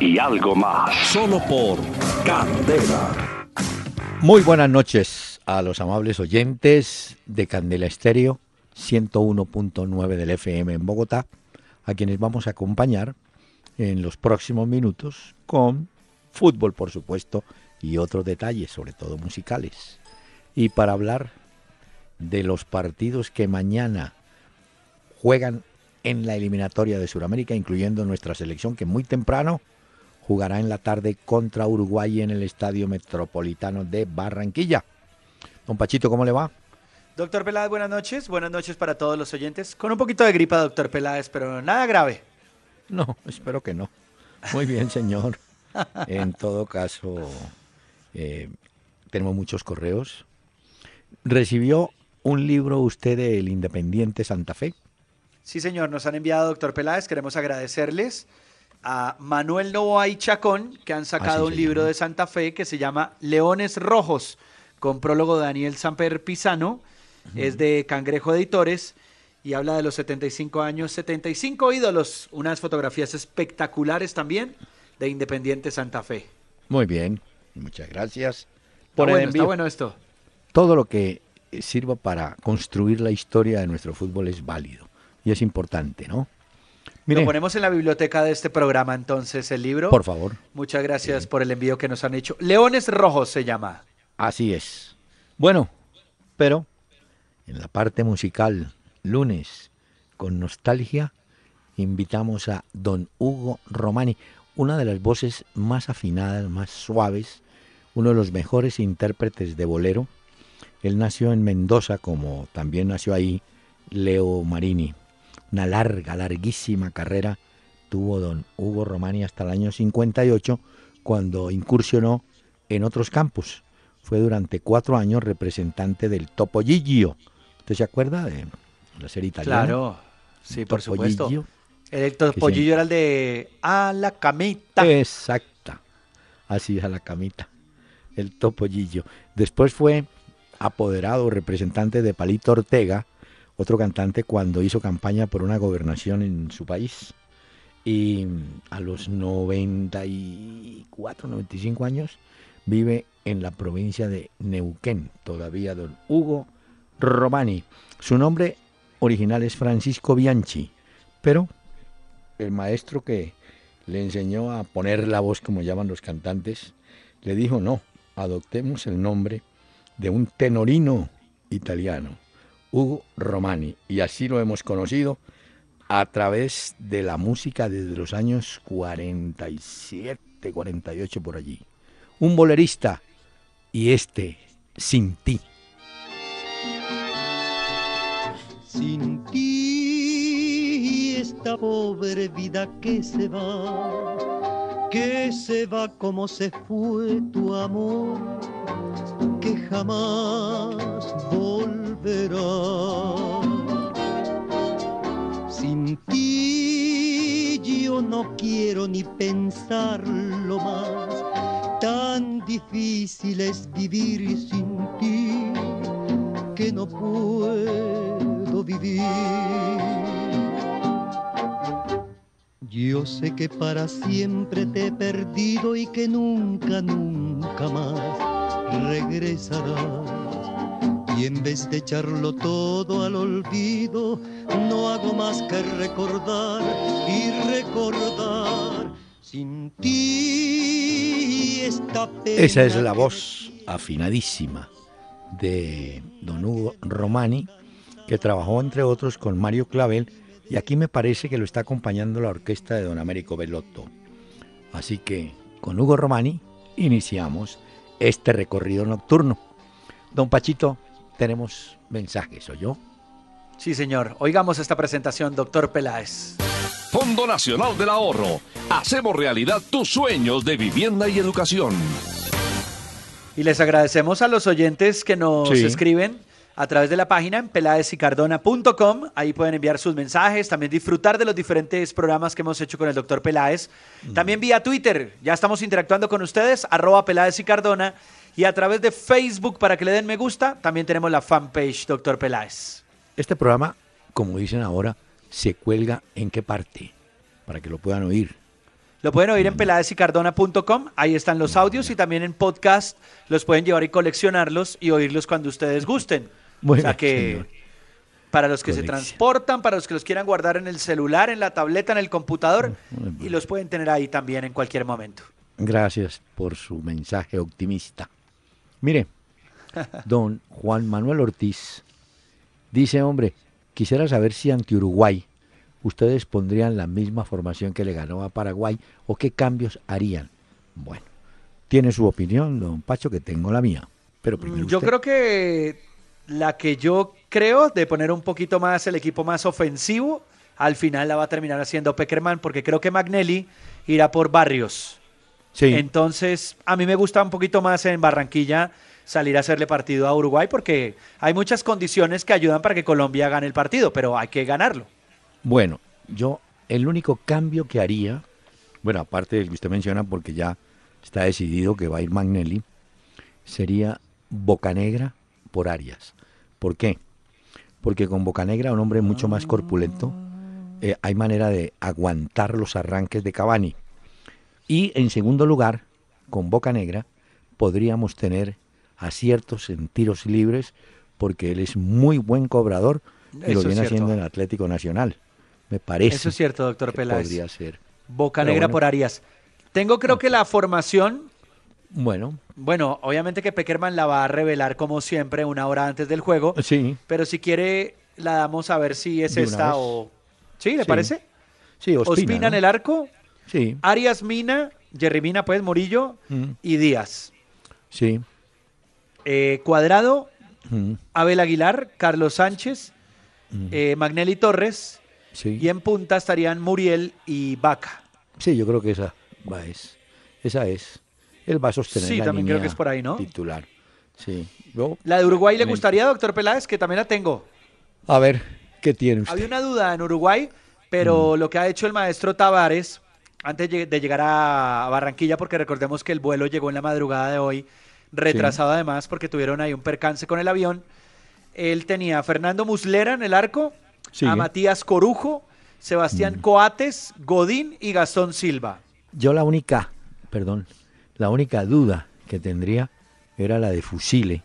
y algo más. Solo por Candela. Muy buenas noches a los amables oyentes de Candela Estéreo 101.9 del FM en Bogotá, a quienes vamos a acompañar en los próximos minutos con fútbol, por supuesto, y otros detalles, sobre todo musicales. Y para hablar de los partidos que mañana juegan en la eliminatoria de Sudamérica, incluyendo nuestra selección que muy temprano jugará en la tarde contra Uruguay en el Estadio Metropolitano de Barranquilla. Don Pachito, ¿cómo le va? Doctor Peláez, buenas noches. Buenas noches para todos los oyentes. Con un poquito de gripa, doctor Peláez, pero nada grave. No, espero que no. Muy bien, señor. En todo caso, eh, tenemos muchos correos. ¿Recibió un libro usted del Independiente Santa Fe? Sí, señor, nos han enviado, doctor Peláez. Queremos agradecerles a Manuel Novoa y Chacón, que han sacado Así un libro llama. de Santa Fe que se llama Leones Rojos, con prólogo de Daniel Samper Pisano. Es de Cangrejo Editores y habla de los 75 años, 75 ídolos. Unas fotografías espectaculares también de Independiente Santa Fe. Muy bien, muchas gracias por el bueno, está envío. bueno esto. Todo lo que sirva para construir la historia de nuestro fútbol es válido y es importante, ¿no? Mire, Lo ponemos en la biblioteca de este programa entonces el libro. por favor, Muchas gracias por el envío que nos han hecho. Leones Rojos se llama. así es. Bueno, pero en la parte musical, lunes, con nostalgia, invitamos a don Hugo Romani, una de las voces más afinadas, más suaves, uno de los mejores intérpretes de bolero. Él nació en Mendoza, como también nació ahí Leo Marini. Una larga, larguísima carrera tuvo don Hugo Romani hasta el año 58, cuando incursionó en otros campos. Fue durante cuatro años representante del Topollillo. ¿Usted se acuerda de la serie italiana? Claro. Sí, por supuesto. El pollillo era el de a la camita. Exacta. Así es a la camita. El topollillo. Después fue apoderado, representante de Palito Ortega, otro cantante cuando hizo campaña por una gobernación en su país. Y a los 94, 95 años vive en la provincia de Neuquén, todavía don Hugo Romani. Su nombre original es Francisco Bianchi, pero el maestro que le enseñó a poner la voz, como llaman los cantantes, le dijo, no, adoptemos el nombre de un tenorino italiano, Hugo Romani, y así lo hemos conocido a través de la música desde los años 47, 48 por allí. Un bolerista y este, sin ti. Sin ti esta pobre vida que se va, que se va como se fue tu amor, que jamás volverá. Sin ti yo no quiero ni pensarlo más, tan difícil es vivir sin ti que no puedo vivir. Yo sé que para siempre te he perdido y que nunca, nunca más regresarás. Y en vez de echarlo todo al olvido, no hago más que recordar y recordar sin ti esta pena. Esa es la voz afinadísima de don Hugo Romani, que trabajó entre otros con Mario Clavel, y aquí me parece que lo está acompañando la orquesta de don Américo Belotto. Así que con Hugo Romani iniciamos este recorrido nocturno. Don Pachito, tenemos mensajes, ¿o yo? Sí, señor. Oigamos esta presentación, doctor Peláez. Fondo Nacional del Ahorro. Hacemos realidad tus sueños de vivienda y educación. Y les agradecemos a los oyentes que nos escriben a través de la página en peladesicardona.com. Ahí pueden enviar sus mensajes, también disfrutar de los diferentes programas que hemos hecho con el doctor Peláez. Mm. También vía Twitter, ya estamos interactuando con ustedes, arroba Peláez y Cardona. Y a través de Facebook, para que le den me gusta, también tenemos la fanpage Doctor Peláez. Este programa, como dicen ahora, se cuelga en qué parte, para que lo puedan oír. Lo pueden oír en mm. peladesicardona.com, ahí están los audios y también en podcast los pueden llevar y coleccionarlos y oírlos cuando ustedes gusten o sea que para los que se transportan, para los que los quieran guardar en el celular, en la tableta, en el computador, y los pueden tener ahí también en cualquier momento. Gracias por su mensaje optimista. Mire, don Juan Manuel Ortiz dice, hombre, quisiera saber si ante Uruguay ustedes pondrían la misma formación que le ganó a Paraguay o qué cambios harían. Bueno, tiene su opinión, don Pacho, que tengo la mía. Pero primero Yo creo que la que yo creo de poner un poquito más el equipo más ofensivo, al final la va a terminar haciendo Peckerman, porque creo que Magnelli irá por Barrios. Sí. Entonces, a mí me gusta un poquito más en Barranquilla salir a hacerle partido a Uruguay, porque hay muchas condiciones que ayudan para que Colombia gane el partido, pero hay que ganarlo. Bueno, yo el único cambio que haría, bueno, aparte del que usted menciona, porque ya está decidido que va a ir Magnelli, sería Bocanegra por Arias. ¿Por qué? Porque con Bocanegra, un hombre mucho más corpulento, eh, hay manera de aguantar los arranques de Cavani. Y en segundo lugar, con Bocanegra, podríamos tener aciertos en tiros libres, porque él es muy buen cobrador y lo viene haciendo en Atlético Nacional. Me parece. Eso es cierto, doctor Peláez. Podría ser. Bocanegra por Arias. Tengo creo que la formación bueno. Bueno, obviamente que Peckerman la va a revelar como siempre una hora antes del juego. Sí. Pero si quiere, la damos a ver si es esta o. ¿Sí? ¿Le parece? Sí, Ospina, en el arco. Sí. Arias Mina, Jerry Mina, pues Morillo mm. y Díaz. Sí. Eh, Cuadrado, mm. Abel Aguilar, Carlos Sánchez, mm. eh, Magnelli Torres. Sí. Y en punta estarían Muriel y Vaca. Sí, yo creo que esa va es. Esa es él va a sostener sí, también creo que es por ahí, ¿no? Titular. Sí. ¿La de Uruguay le gustaría, doctor Peláez? Que también la tengo. A ver, ¿qué tiene usted? Había una duda en Uruguay, pero lo que ha hecho el maestro Tavares, antes de llegar a Barranquilla, porque recordemos que el vuelo llegó en la madrugada de hoy, retrasado además, porque tuvieron ahí un percance con el avión. Él tenía a Fernando Muslera en el arco, a Matías Corujo, Sebastián mm. Coates, Godín y Gastón Silva. Yo la única, perdón, la única duda que tendría era la de Fusile,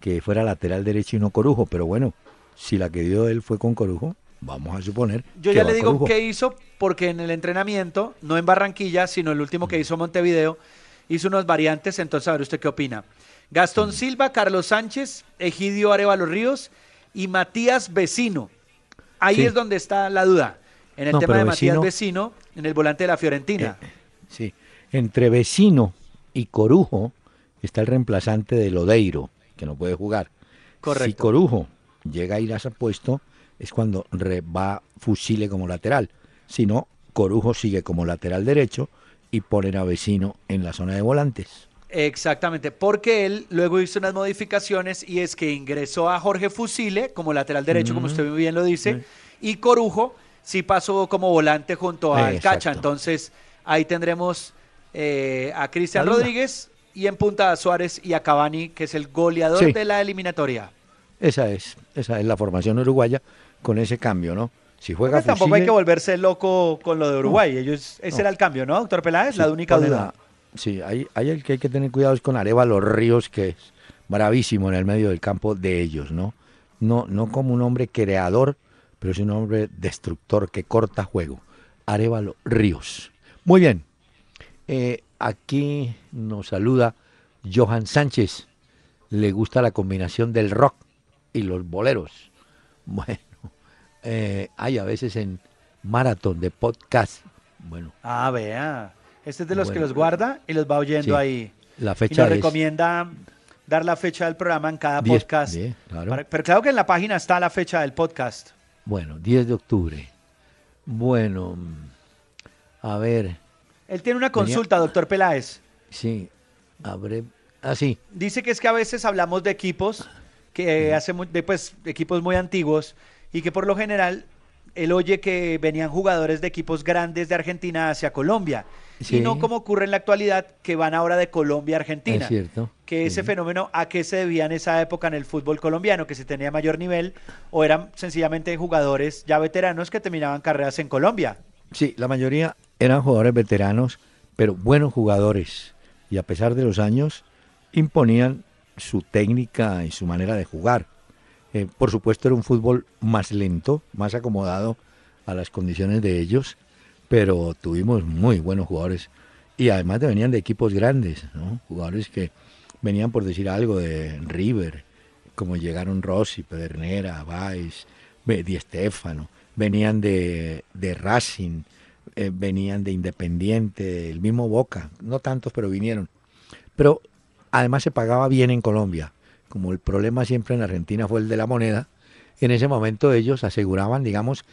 que fuera lateral derecho y no Corujo, pero bueno, si la que dio él fue con Corujo, vamos a suponer. Yo ya le digo qué hizo, porque en el entrenamiento, no en Barranquilla, sino el último que hizo Montevideo, hizo unas variantes, entonces a ver usted qué opina. Gastón mm. Silva, Carlos Sánchez, Egidio Arevalo Ríos y Matías Vecino. Ahí es donde está la duda. En el tema de Matías Vecino, en el volante de la Fiorentina. Eh, sí, entre Vecino y Corujo está el reemplazante de Lodeiro, que no puede jugar. Correcto. Si Corujo llega a ir a ese puesto, es cuando va Fusile como lateral. Si no, Corujo sigue como lateral derecho y ponen a Vecino en la zona de volantes. Exactamente, porque él luego hizo unas modificaciones y es que ingresó a Jorge Fusile como lateral derecho, como usted muy bien lo dice, y Corujo sí pasó como volante junto a Cacha. Entonces ahí tendremos eh, a Cristian Rodríguez y en punta a Suárez y a Cavani, que es el goleador de la eliminatoria. Esa es, esa es la formación uruguaya con ese cambio, ¿no? Si juega tampoco hay que volverse loco con lo de Uruguay. Ellos, ese era el cambio, ¿no, doctor Peláez? la única duda. Sí, hay, hay el que hay que tener cuidado es con Arevalo Ríos, que es bravísimo en el medio del campo de ellos, ¿no? No, no como un hombre creador, pero es un hombre destructor que corta juego. Arevalo Ríos. Muy bien, eh, aquí nos saluda Johan Sánchez. Le gusta la combinación del rock y los boleros. Bueno, eh, hay a veces en maratón de podcast. Bueno. Ah, vea. Este es de los que los guarda y los va oyendo ahí. La fecha y nos recomienda dar la fecha del programa en cada podcast. pero claro que en la página está la fecha del podcast. Bueno, 10 de octubre. Bueno, a ver. Él tiene una consulta, doctor Peláez. Sí, abre. Ah, sí. Dice que es que a veces hablamos de equipos que hace de, pues, equipos muy antiguos y que por lo general él oye que venían jugadores de equipos grandes de Argentina hacia Colombia. Y no como ocurre en la actualidad, que van ahora de Colombia a Argentina. Es cierto. Que ese fenómeno, ¿a qué se debía en esa época en el fútbol colombiano? Que se tenía mayor nivel o eran sencillamente jugadores ya veteranos que terminaban carreras en Colombia. Sí, la mayoría eran jugadores veteranos, pero buenos jugadores. Y a pesar de los años, imponían su técnica y su manera de jugar. Eh, por supuesto era un fútbol más lento, más acomodado a las condiciones de ellos, pero tuvimos muy buenos jugadores. Y además venían de equipos grandes, jugadores que venían por decir algo de River, como llegaron Rossi, Pedernera, Valls, Di Stefano, venían de, de Racing, eh, venían de Independiente, el mismo Boca, no tantos, pero vinieron. Pero además se pagaba bien en Colombia como el problema siempre en Argentina fue el de la moneda, en ese momento ellos aseguraban, digamos,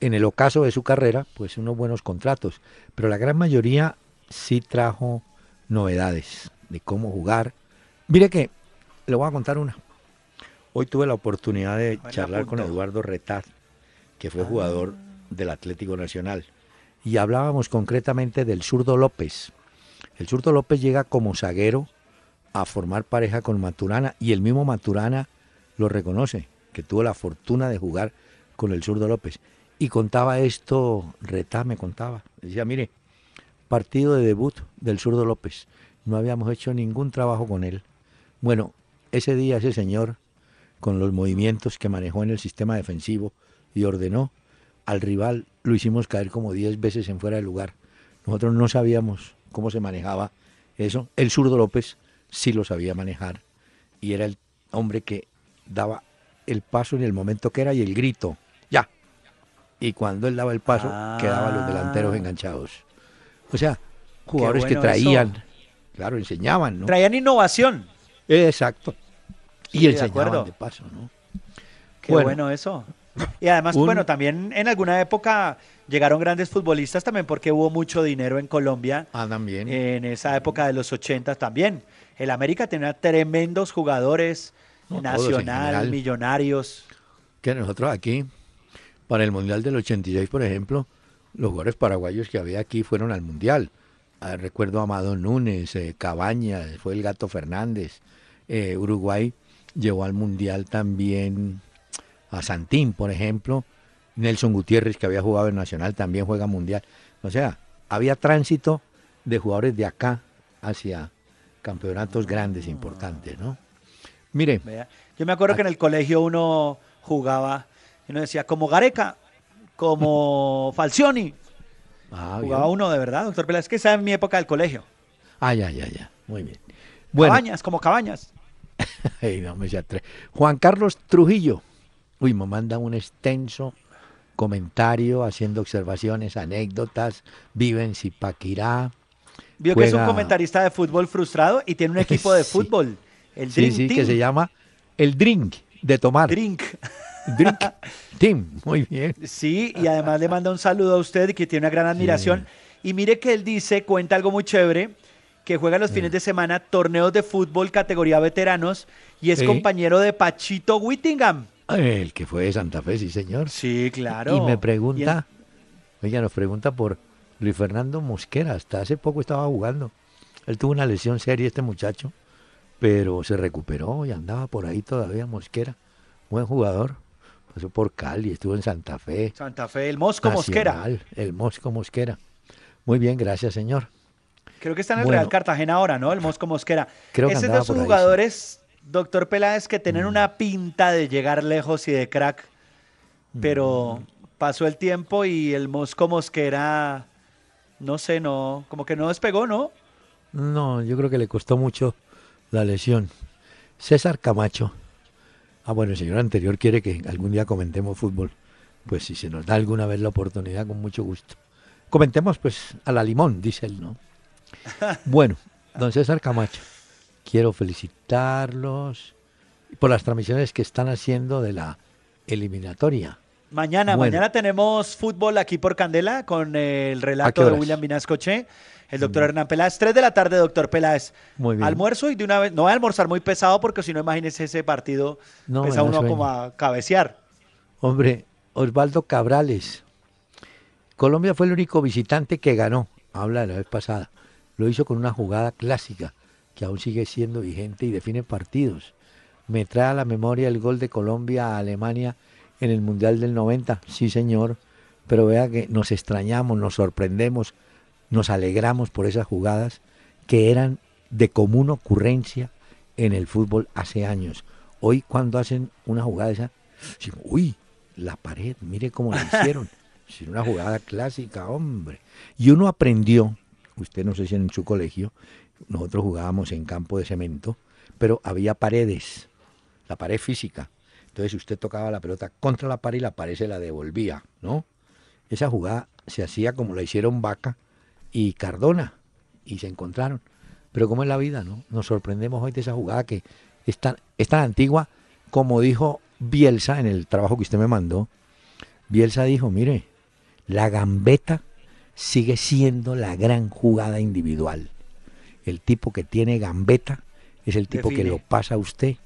en el ocaso de su carrera, pues unos buenos contratos. Pero la gran mayoría sí trajo novedades de cómo jugar. Mire que le voy a contar una. Hoy tuve la oportunidad de charlar con Eduardo Retard, que fue ah. jugador del Atlético Nacional. Y hablábamos concretamente del zurdo López. El zurdo López llega como zaguero a formar pareja con Maturana y el mismo Maturana lo reconoce, que tuvo la fortuna de jugar con el zurdo López. Y contaba esto, Retá me contaba, decía, mire, partido de debut del zurdo López, no habíamos hecho ningún trabajo con él. Bueno, ese día ese señor, con los movimientos que manejó en el sistema defensivo y ordenó al rival, lo hicimos caer como 10 veces en fuera de lugar. Nosotros no sabíamos cómo se manejaba eso. El zurdo López sí lo sabía manejar y era el hombre que daba el paso en el momento que era y el grito, ya. Y cuando él daba el paso, quedaban los delanteros ah. enganchados. O sea, jugadores que traían, claro, enseñaban, ¿no? Traían innovación. Exacto. y enseñaban de, paso, ¿no? Qué bueno. eso. Y además, bueno, también en alguna época llegaron grandes futbolistas también porque hubo mucho dinero en Colombia. Ah, también. En esa época de los 80 también el América tenía tremendos jugadores, nacional, millonarios. Que nosotros aquí, para el Mundial del 86, por ejemplo, los jugadores paraguayos que había aquí fueron al Mundial. Ah, recuerdo a Amado Núñez, eh, Cabañas, fue el Gato Fernández. Eh, Uruguay llevó al Mundial también a Santín, por ejemplo. Nelson Gutiérrez, que había jugado en Nacional, también juega Mundial. O sea, había tránsito de jugadores de acá hacia, campeonatos grandes, importantes, ¿no? Mire. Yo me acuerdo que en el colegio uno jugaba, y uno decía, como Gareca, como Falcioni. Ah, jugaba uno de verdad, doctor. Es que esa es mi época del colegio. Ah, ya, ya, ya. Muy bien. Cabañas, como cabañas. no me Juan Carlos Trujillo. Uy, me manda un extenso comentario haciendo observaciones, anécdotas. Vive en Zipaquirá Vio que es un comentarista de fútbol frustrado y tiene un equipo de fútbol, el Drink sí, sí, que se llama el Drink de tomar. Drink. Drink Team, muy bien. Sí, y además le manda un saludo a usted que tiene una gran admiración. Y mire que él dice, cuenta algo muy chévere, que juega los fines de semana torneos de fútbol categoría veteranos y es compañero de Pachito Whittingham. El que fue de Santa Fe, sí, señor. Sí, claro. Y me pregunta, oiga, nos pregunta por Luis Fernando Mosquera, hasta hace poco estaba jugando. Él tuvo una lesión seria, este muchacho, pero se recuperó y andaba por ahí todavía Mosquera. Buen jugador. Pasó por Cali, estuvo en Santa Fe. Santa Fe, el Mosco Mosquera. El Mosco Mosquera. Muy bien, gracias, señor. Creo que está en el Real Cartagena ahora, ¿no? El Mosco Mosquera. Creo que Ese es de esos jugadores, doctor Peláez, que tienen mm. una pinta de llegar lejos y de crack, pero mm. pasó el tiempo y el Mosco Mosquera no sé, no, como que no despegó, ¿no? No, yo creo que le costó mucho la lesión. César Camacho. Ah, bueno, el señor anterior quiere que algún día comentemos fútbol. Pues si se nos da alguna vez la oportunidad, con mucho gusto. Comentemos pues a la limón, dice él, ¿no? Bueno, don César Camacho, quiero felicitarlos por las transmisiones que están haciendo de la eliminatoria Mañana, mañana tenemos fútbol aquí por Candela con el relato de William Vinascoche, el doctor mm. Hernán Peláez. Tres de la tarde, doctor Peláez. Muy bien. Almuerzo y de una vez, no voy a almorzar muy pesado porque si no, imagínese ese partido, no, pesa uno como a cabecear. Hombre, Osvaldo Cabrales. Colombia fue el único visitante que ganó, habla de la vez pasada. Lo hizo con una jugada clásica que aún sigue siendo vigente y define partidos. Me trae a la memoria el gol de Colombia a Alemania en el Mundial del 90, sí señor, pero vea que nos extrañamos, nos sorprendemos, nos alegramos por esas jugadas que eran de común ocurrencia en el fútbol hace años. Hoy cuando hacen una jugada esa, uy, la pared, mire cómo la hicieron. Es una jugada clásica, hombre. Y uno aprendió, usted no sé si en su colegio, nosotros jugábamos en campo de cemento, pero había paredes, la pared física. Entonces usted tocaba la pelota contra la pared y la pared se la devolvía, ¿no? Esa jugada se hacía como la hicieron Vaca y Cardona, y se encontraron. Pero como es la vida, ¿no? Nos sorprendemos hoy de esa jugada que es tan, es tan antigua como dijo Bielsa en el trabajo que usted me mandó. Bielsa dijo, mire, la gambeta sigue siendo la gran jugada individual. El tipo que tiene gambeta es el tipo que lo pasa a usted,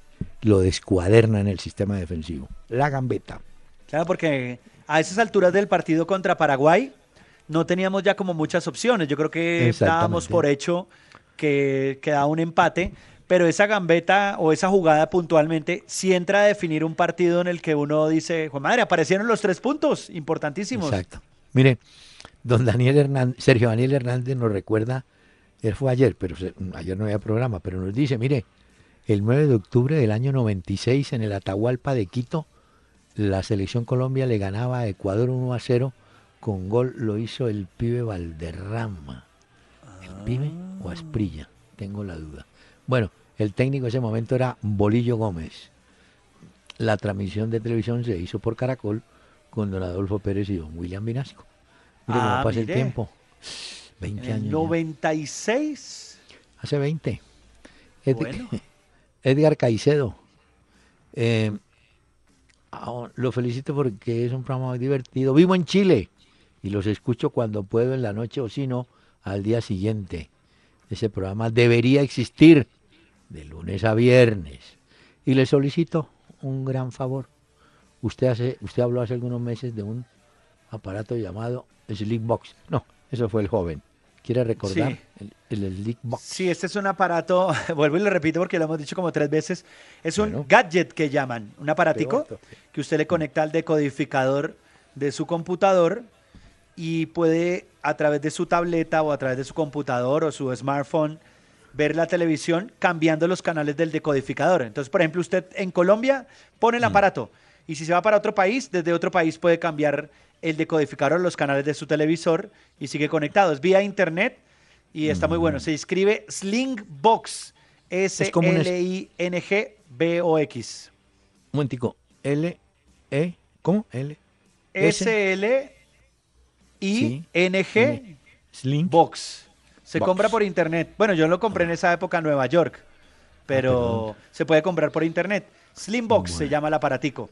lo descuaderna en el sistema defensivo. La gambeta. Claro, porque a esas alturas del partido contra Paraguay no teníamos ya como muchas opciones. Yo creo que estábamos por hecho que quedaba un empate, pero esa gambeta o esa jugada puntualmente sí entra a definir un partido en el que uno dice, Juan Madre, aparecieron los tres puntos importantísimos. Exacto. Mire, don Daniel Hernández, Sergio Daniel Hernández nos recuerda, él fue ayer, pero ayer no había programa, pero nos dice, mire, el 9 de octubre del año 96 en el Atahualpa de Quito, la selección Colombia le ganaba a Ecuador 1 a 0, con gol lo hizo el pibe Valderrama. ¿El pibe o Asprilla? Tengo la duda. Bueno, el técnico en ese momento era Bolillo Gómez. La transmisión de televisión se hizo por Caracol con don Adolfo Pérez y don William Vinasco. Mire cómo ah, pasa el tiempo. 20 años. 96. Hace 20. Edgar Caicedo. Eh, ah, lo felicito porque es un programa muy divertido. Vivo en Chile y los escucho cuando puedo en la noche o si no, al día siguiente. Ese programa debería existir de lunes a viernes. Y le solicito un gran favor. Usted, hace, usted habló hace algunos meses de un aparato llamado Box. No, eso fue el joven. ¿Quiere recordar el, el Box? Sí, este es un aparato, vuelvo y lo repito porque lo hemos dicho como tres veces, es un gadget que llaman, un aparatico que usted le conecta al decodificador de su computador y puede a través de su tableta o a través de su computador o su smartphone ver la televisión cambiando los canales del decodificador. Entonces, por ejemplo, usted en Colombia pone el aparato y si se va para otro país, desde otro país puede cambiar el decodificador los canales de su televisor y sigue conectado. Es vía internet y está muy bueno. Mm. Se escribe Slingbox. S-L-I-N-G-B-O-X. Un momentico. L, E, ¿cómo? L. S-L-I-N-G Box. Se compra por internet. Bueno, yo lo compré en esa época en Nueva York, pero ah, se puede comprar por internet. Slimbox se llama el aparatico.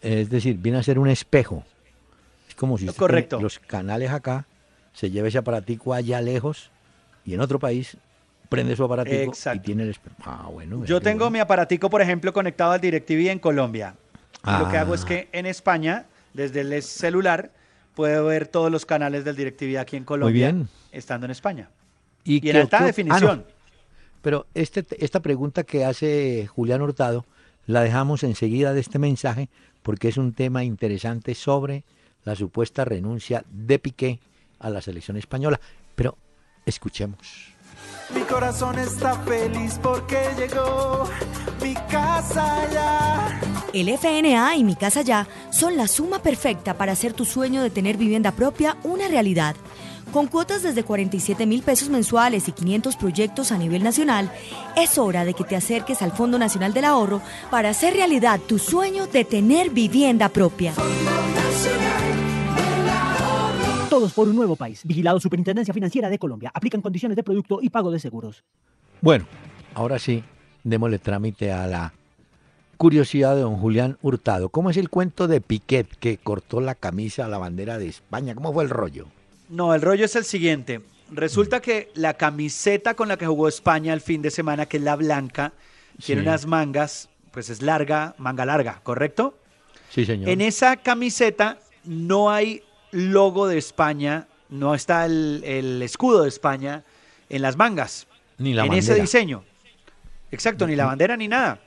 Es decir, viene a ser un espejo. Como si Correcto. los canales acá, se lleva ese aparatico allá lejos y en otro país prende su aparatico y tiene el. Ah, bueno. Yo tengo mi aparatico, por ejemplo, conectado al DirecTV en Colombia. Lo que hago es ah. que en España, desde el celular, puedo ver todos los canales del DirecTV aquí en Colombia, estando en España. Y, en alta definición. Ah, Pero este, esta pregunta que hace Julián Hurtado la dejamos enseguida de este mensaje porque es un tema interesante sobre la supuesta renuncia de Piqué a la selección española. Pero escuchemos. Mi corazón está feliz porque llegó mi casa ya. El FNA y Mi Casa Ya son la suma perfecta para hacer tu sueño de tener vivienda propia una realidad. Con cuotas desde 47 mil pesos mensuales y 500 proyectos a nivel nacional, es hora de que te acerques al Fondo Nacional del Ahorro para hacer realidad tu sueño de tener vivienda propia. Todos por un nuevo país. Vigilado Superintendencia Financiera de Colombia. Aplican condiciones de producto y pago de seguros. Bueno, ahora sí, démosle trámite a la curiosidad de don Julián Hurtado. ¿Cómo es el cuento de Piquet que cortó la camisa a la bandera de España? ¿Cómo fue el rollo? No, el rollo es el siguiente. Resulta que la camiseta con la que jugó España el fin de semana, que es la blanca, tiene unas mangas, pues es larga, manga larga, ¿correcto? Sí, señor. En esa camiseta no hay logo de España, no está el, escudo de España en las mangas. Ni la En ese diseño. Exacto, ni la bandera ni nada.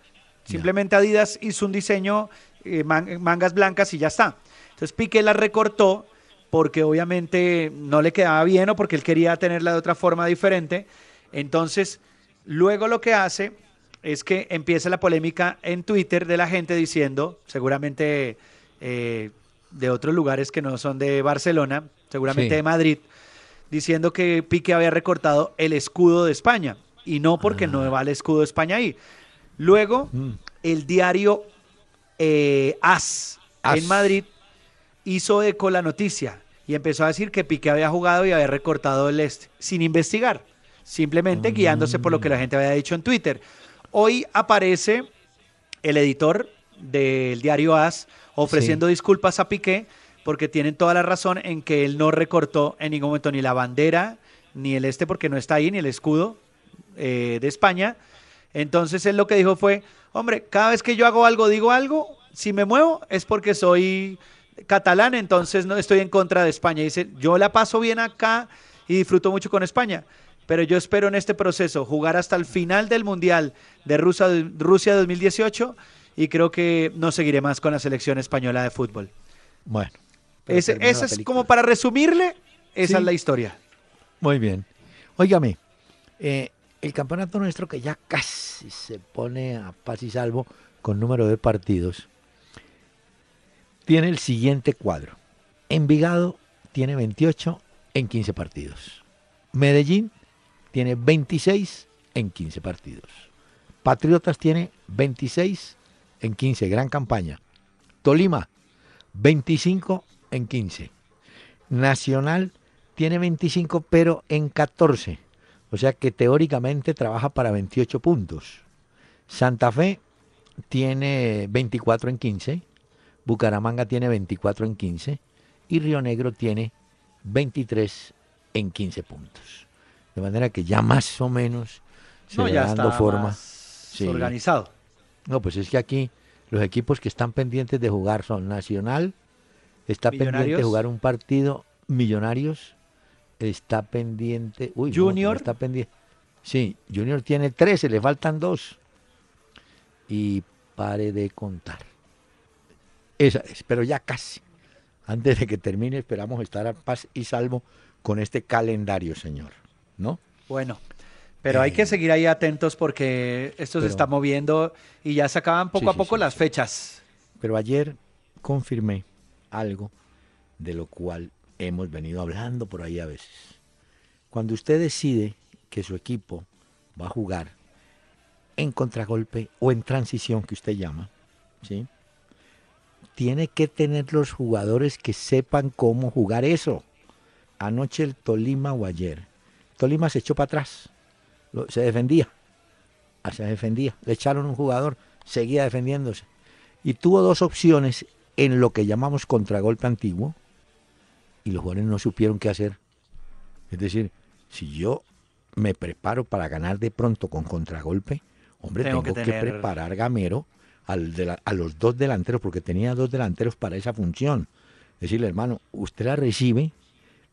Simplemente Adidas hizo un diseño, eh, mangas blancas y ya está. Entonces Piqué la recortó porque obviamente no le quedaba bien o porque él quería tenerla de otra forma diferente. Entonces, luego lo que hace es que empieza la polémica en Twitter de la gente diciendo, seguramente eh, de otros lugares que no son de Barcelona, seguramente de Madrid, diciendo que Piqué había recortado el escudo de España y no porque no ah. va el escudo de España ahí. Luego, mm. el diario eh, As, en Madrid hizo eco la noticia y empezó a decir que Piqué había jugado y había recortado el este, sin investigar, simplemente mm. guiándose por lo que la gente había dicho en Twitter. Hoy aparece el editor del diario As ofreciendo disculpas a Piqué porque tienen toda la razón en que él no recortó en ningún momento ni la bandera, ni el este porque no está ahí, ni el escudo eh, de España, entonces él lo que dijo fue, hombre, cada vez que yo hago algo, digo algo, si me muevo es porque soy catalán, entonces no estoy en contra de España. Dice, yo la paso bien acá y disfruto mucho con España, pero yo espero en este proceso jugar hasta el final del Mundial de Rusia, Rusia 2018 y creo que no seguiré más con la selección española de fútbol. Bueno. Ese, es como para resumirle, esa es la historia. Muy bien. Óigame, eh, el campeonato nuestro que ya casi se pone a paz y salvo con número de partidos, tiene el siguiente cuadro. Envigado tiene 28 en 15 partidos. Medellín tiene 26 en 15 partidos. Patriotas tiene 26 en 15, gran campaña. Tolima, 25 en 15. Nacional tiene 25 pero en 14. O sea que teóricamente trabaja para 28 puntos. Santa Fe tiene 24 en 15, Bucaramanga tiene 24 en 15 y Río Negro tiene 23 en 15 puntos. De manera que ya más o menos se no, ya dando forma. Organizado. No, pues es que aquí los equipos que están pendientes de jugar son Nacional, está pendiente de jugar un partido Millonarios, está pendiente. Uy, Junior. está pendiente. Sí, Junior tiene 13, le faltan dos. Y pare de contar. Esa es, pero ya casi. Antes de que termine, esperamos estar a paz y salvo con este calendario, señor. ¿No? Bueno, pero hay que eh, seguir ahí atentos porque esto se está moviendo y ya se acaban poco a poco las fechas. Pero ayer confirmé algo de lo cual hemos venido hablando por ahí a veces. Cuando usted decide que su equipo va a jugar en contragolpe o en transición que usted llama, ¿sí? Tiene que tener los jugadores que sepan cómo jugar eso. Anoche el Tolima o ayer. Tolima se echó para atrás. Se defendía. Ah, se defendía. Le echaron un jugador, seguía defendiéndose. Y tuvo dos opciones en lo que llamamos contragolpe antiguo, y los jugadores no supieron qué hacer. Es decir, si yo me preparo para ganar de pronto con contragolpe, hombre, tengo, que, preparar gamero al a los dos delanteros, porque tenía dos delanteros para esa función. Decirle, hermano, usted la recibe,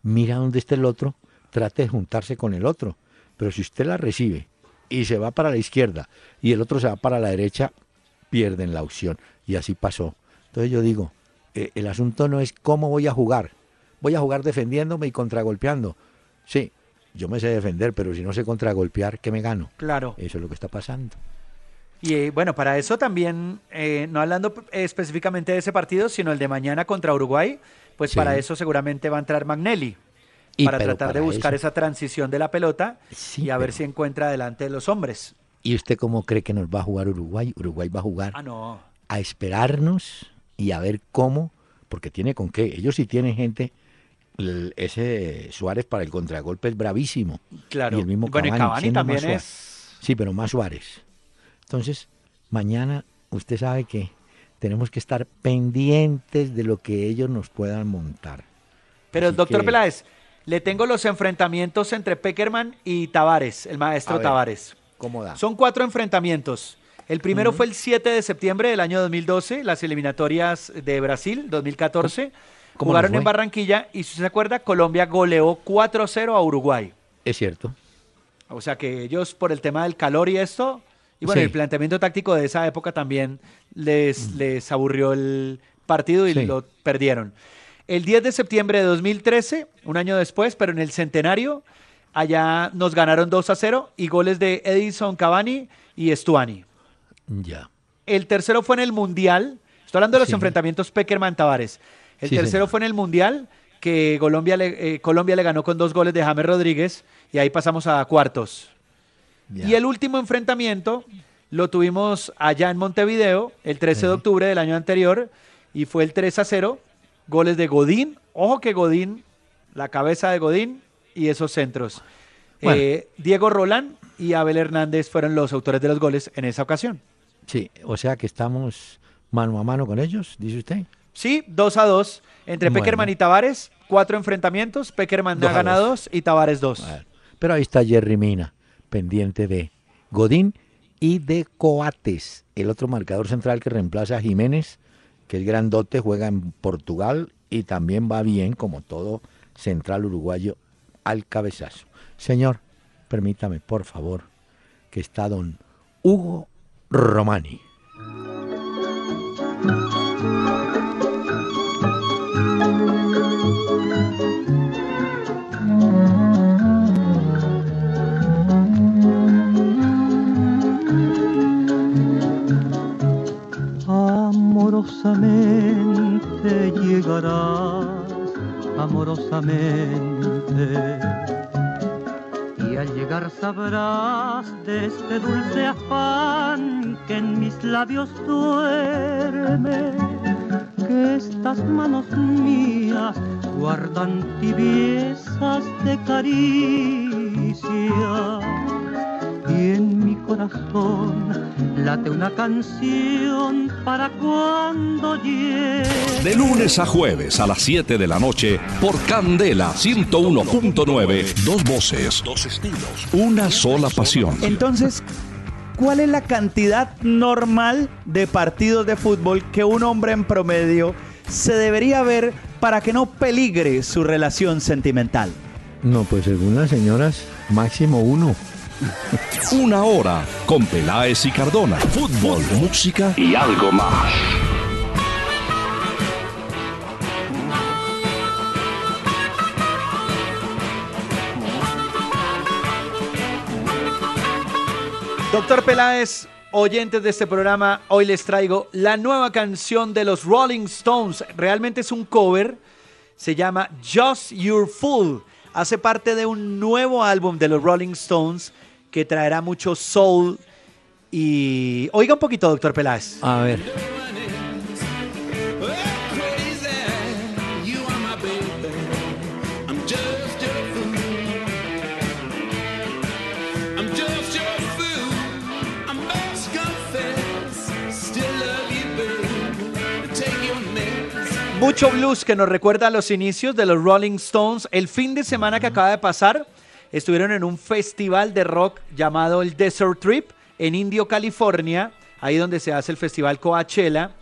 mira dónde está el otro, trate de juntarse con el otro. Pero si usted la recibe y se va para la izquierda y el otro se va para la derecha, pierden la opción. Y así pasó. Entonces yo digo, eh, el asunto no es cómo voy a jugar, voy a jugar defendiéndome y contragolpeando. Sí, yo me sé defender, pero si no sé contragolpear, ¿qué me gano? Claro. Eso es lo que está pasando. Y eh, bueno, para eso también, eh, no hablando específicamente de ese partido, sino el de mañana contra Uruguay, pues para eso seguramente va a entrar Magnelli. Para tratar de buscar esa transición de la pelota y a ver si encuentra delante de los hombres. ¿Y usted cómo cree que nos va a jugar Uruguay? Uruguay va a jugar ah, a esperarnos y a ver cómo, porque tiene con qué. Ellos sí tienen gente ese Suárez para el contragolpe es bravísimo. Claro. Y el mismo Cavani, también es. Sí, pero más Suárez. Entonces, mañana usted sabe que tenemos que estar pendientes de lo que ellos nos puedan montar. Pero, doctor Peláez, le tengo los enfrentamientos entre Peckerman y Tavares, el maestro Tavares. ¿Cómo da? Son cuatro enfrentamientos. El primero fue el 7 de septiembre del año 2012, las eliminatorias de Brasil, 2014. Jugaron en Barranquilla y si se acuerda, Colombia goleó 4-0 a Uruguay. Es cierto. O sea que ellos por el tema del calor y esto, y bueno, el planteamiento táctico de esa época también les, mm. les aburrió el partido y lo perdieron. El 10 de septiembre de 2013, un año después, pero en el centenario, allá nos ganaron 2 a 0 y goles de Edison Cavani y Stuani. Ya. El tercero fue en el Mundial. Estoy hablando de los enfrentamientos Peckerman-Tavares. El tercero fue en el Mundial, que Colombia le, eh, Colombia le ganó con dos goles de James Rodríguez y ahí pasamos a cuartos. Y el último enfrentamiento lo tuvimos allá en Montevideo el 13 de octubre del año anterior y fue el 3 a 0, goles de Godín, ojo que Godín, la cabeza de Godín y esos centros. Eh, Diego Rolán y Abel Hernández fueron los autores de los goles en esa ocasión. Sí, o sea que estamos mano a mano con ellos, dice usted. Sí, 2 a 2 entre Peckerman y Tavares, cuatro enfrentamientos, Peckerman ha ganado dos y Tavares dos. Pero ahí está Jerry Mina, pendiente de Godín y de Coates, el otro marcador central que reemplaza a Jiménez, que el grandote juega en Portugal y también va bien, como todo central uruguayo, al cabezazo. Señor, permítame, por favor, que está don Hugo Romani. Amorosamente llegarás, amorosamente. Y al llegar sabrás de este dulce afán que en mis labios duerme, que estas manos mías guardan tibiezas de caricia y en mi corazón late una canción para cuando llegue. De lunes a jueves a las 7 de la noche por Candela 101.9. Dos voces, dos estilos, una sola pasión. Entonces, ¿cuál es la cantidad normal de partidos de fútbol que un hombre en promedio se debería ver para que no peligre su relación sentimental? No, pues según las señoras, máximo uno. Una hora con Peláez y Cardona. Fútbol, música y algo más. Doctor Peláez, oyentes de este programa, hoy les traigo la nueva canción de los Rolling Stones. Realmente es un cover, se llama Just Your Fool. Hace parte de un nuevo álbum de los Rolling Stones que traerá mucho soul. Y oiga un poquito, doctor Peláez. A ver. Mucho blues que nos recuerda a los inicios de los Rolling Stones. El fin de semana que acaba de pasar, estuvieron en un festival de rock llamado el Desert Trip en Indio, California, ahí donde se hace el festival Coachella.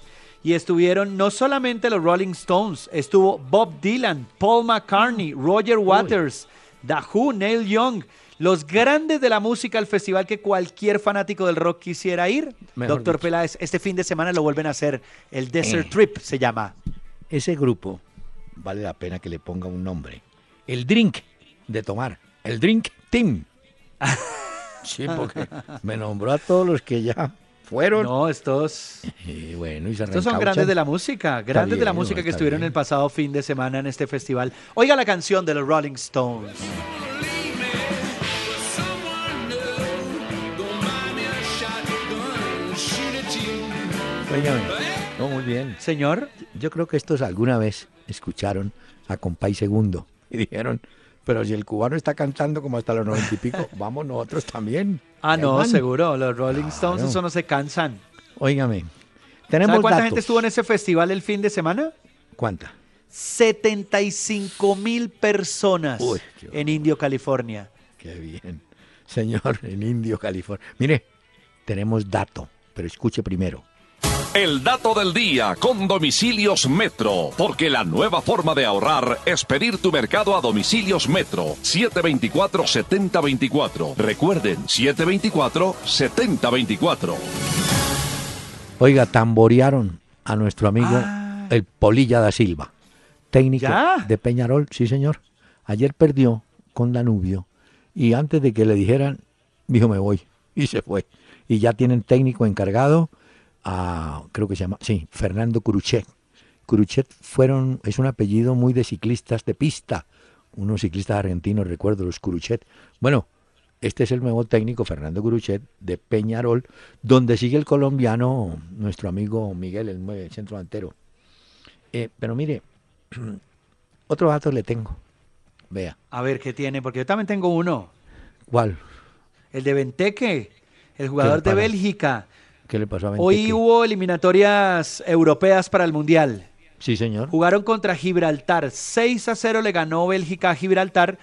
Y estuvieron no solamente los Rolling Stones, estuvo Bob Dylan, Paul McCartney, Roger Waters, The Who, Neil Young, los grandes de la música al festival que cualquier fanático del rock quisiera ir. Doctor Peláez, este fin de semana lo vuelven a hacer, el Desert eh. Trip se llama. Ese grupo vale la pena que le ponga un nombre. El drink de tomar el Drink Team. sí, porque me nombró a todos los que ya fueron. No, estos. bueno, estos son grandes de la música, grandes de la música que estuvieron el pasado fin de semana en este festival. Oiga la canción de los Rolling Stones. Oígame. No, muy bien. Señor. Yo creo que estos alguna vez escucharon a Compay Segundo y dijeron, pero si el cubano está cantando como hasta los noventa y pico, vamos nosotros también. Ah, no, seguro. Los Rolling Stones, eso no se cansan. Óigame, Tenemos ¿Sabe cuánta datos. gente estuvo en ese festival el fin de semana? ¿Cuánta? 75 mil personas Uy, en Indio, California. Qué bien. Señor, en Indio, California. Mire, tenemos dato, pero escuche primero. El dato del día con Domicilios Metro, porque la nueva forma de ahorrar es pedir tu mercado a Domicilios Metro 724-7024. Recuerden, 724-7024. Oiga, tamborearon a nuestro amigo Ah. el Polilla da Silva, técnico ¿Ya? de Peñarol, sí señor. Ayer perdió con Danubio y antes de que le dijeran, dijo me voy y se fue. Y ya tienen técnico encargado a, creo que se llama, sí, Fernando Curuchet. Curuchet fueron, es un apellido muy de ciclistas de pista, unos ciclistas argentinos, recuerdo, los Curuchet. Bueno, este es el nuevo técnico, Fernando Curuchet, de Peñarol, donde sigue el colombiano, nuestro amigo Miguel, el nueve- centro delantero. Eh, pero mire, otro dato le tengo. Vea, A ver qué tiene, porque yo también tengo uno. ¿cuál? El de Benteke, el jugador de? Bélgica. ¿Qué le pasó a Hoy Benteke? hubo eliminatorias europeas para el Mundial. Sí, señor. Jugaron contra Gibraltar. 6 a 0 le ganó Bélgica a Gibraltar.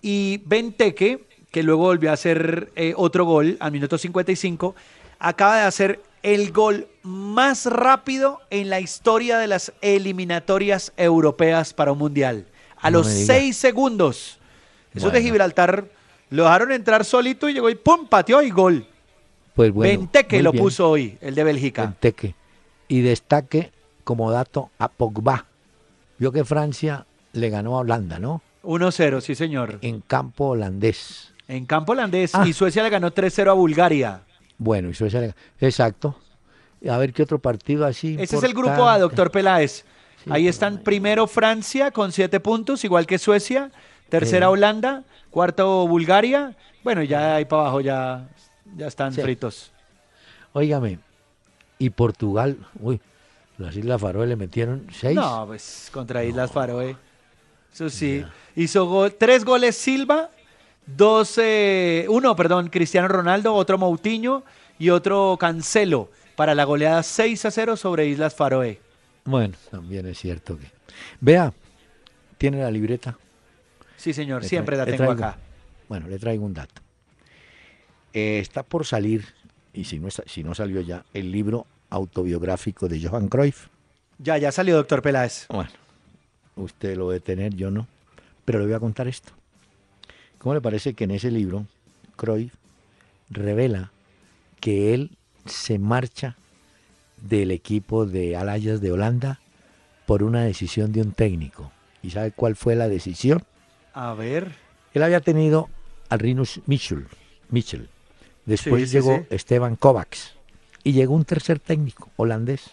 Y Benteke, que luego volvió a hacer eh, otro gol al minuto 55, acaba de hacer el gol más rápido en la historia de las eliminatorias europeas para un mundial. A No los me diga. 6 segundos. Eso de. Gibraltar lo dejaron entrar solito y llegó y ¡pum! pateó y gol. Pues bueno. Benteke lo bien. puso hoy, el de Bélgica. Benteke. Y destaque como dato a Pogba. Vio que Francia le ganó a Holanda, ¿no? 1-0, sí señor. En campo holandés. En campo holandés Ah. y Suecia le ganó 3-0 a Bulgaria. Bueno, y Suecia le- Exacto. A ver qué otro partido así. Ese es el grupo A, doctor Peláez. Sí, Ahí están primero Francia con 7 puntos, igual que Suecia. Tercera. Holanda. Cuarto Bulgaria. Bueno, ya ahí para abajo ya, ya están Sí. fritos. Óigame, y Portugal, uy, las Islas Faroe le metieron seis. No, pues contra Islas Faroe. Eso sí. Hizo gol, tres goles Silva, dos, eh, uno, perdón, Cristiano Ronaldo, otro Moutinho y otro Cancelo para la goleada 6 a 0 sobre Islas Faroe. Bueno, también es cierto que. Vea, tiene la libreta. Sí, señor, Le siempre la tengo acá. Bueno, le traigo un dato. Eh, está por salir, y si no, está- si no salió ya, el libro autobiográfico de Johan Cruyff. Ya, ya salió, doctor Peláez. Bueno, usted lo debe tener, yo no. Pero le voy a contar esto. ¿Cómo le parece que en ese libro Cruyff revela que él se marcha del equipo de Alayas de Holanda por una decisión de un técnico? ¿Y sabe cuál fue la decisión? A ver. Él había tenido al Rinus Mitchell. Mitchell. Después Sí, sí, llegó sí. Esteban Kovacs. Y llegó un tercer técnico, holandés.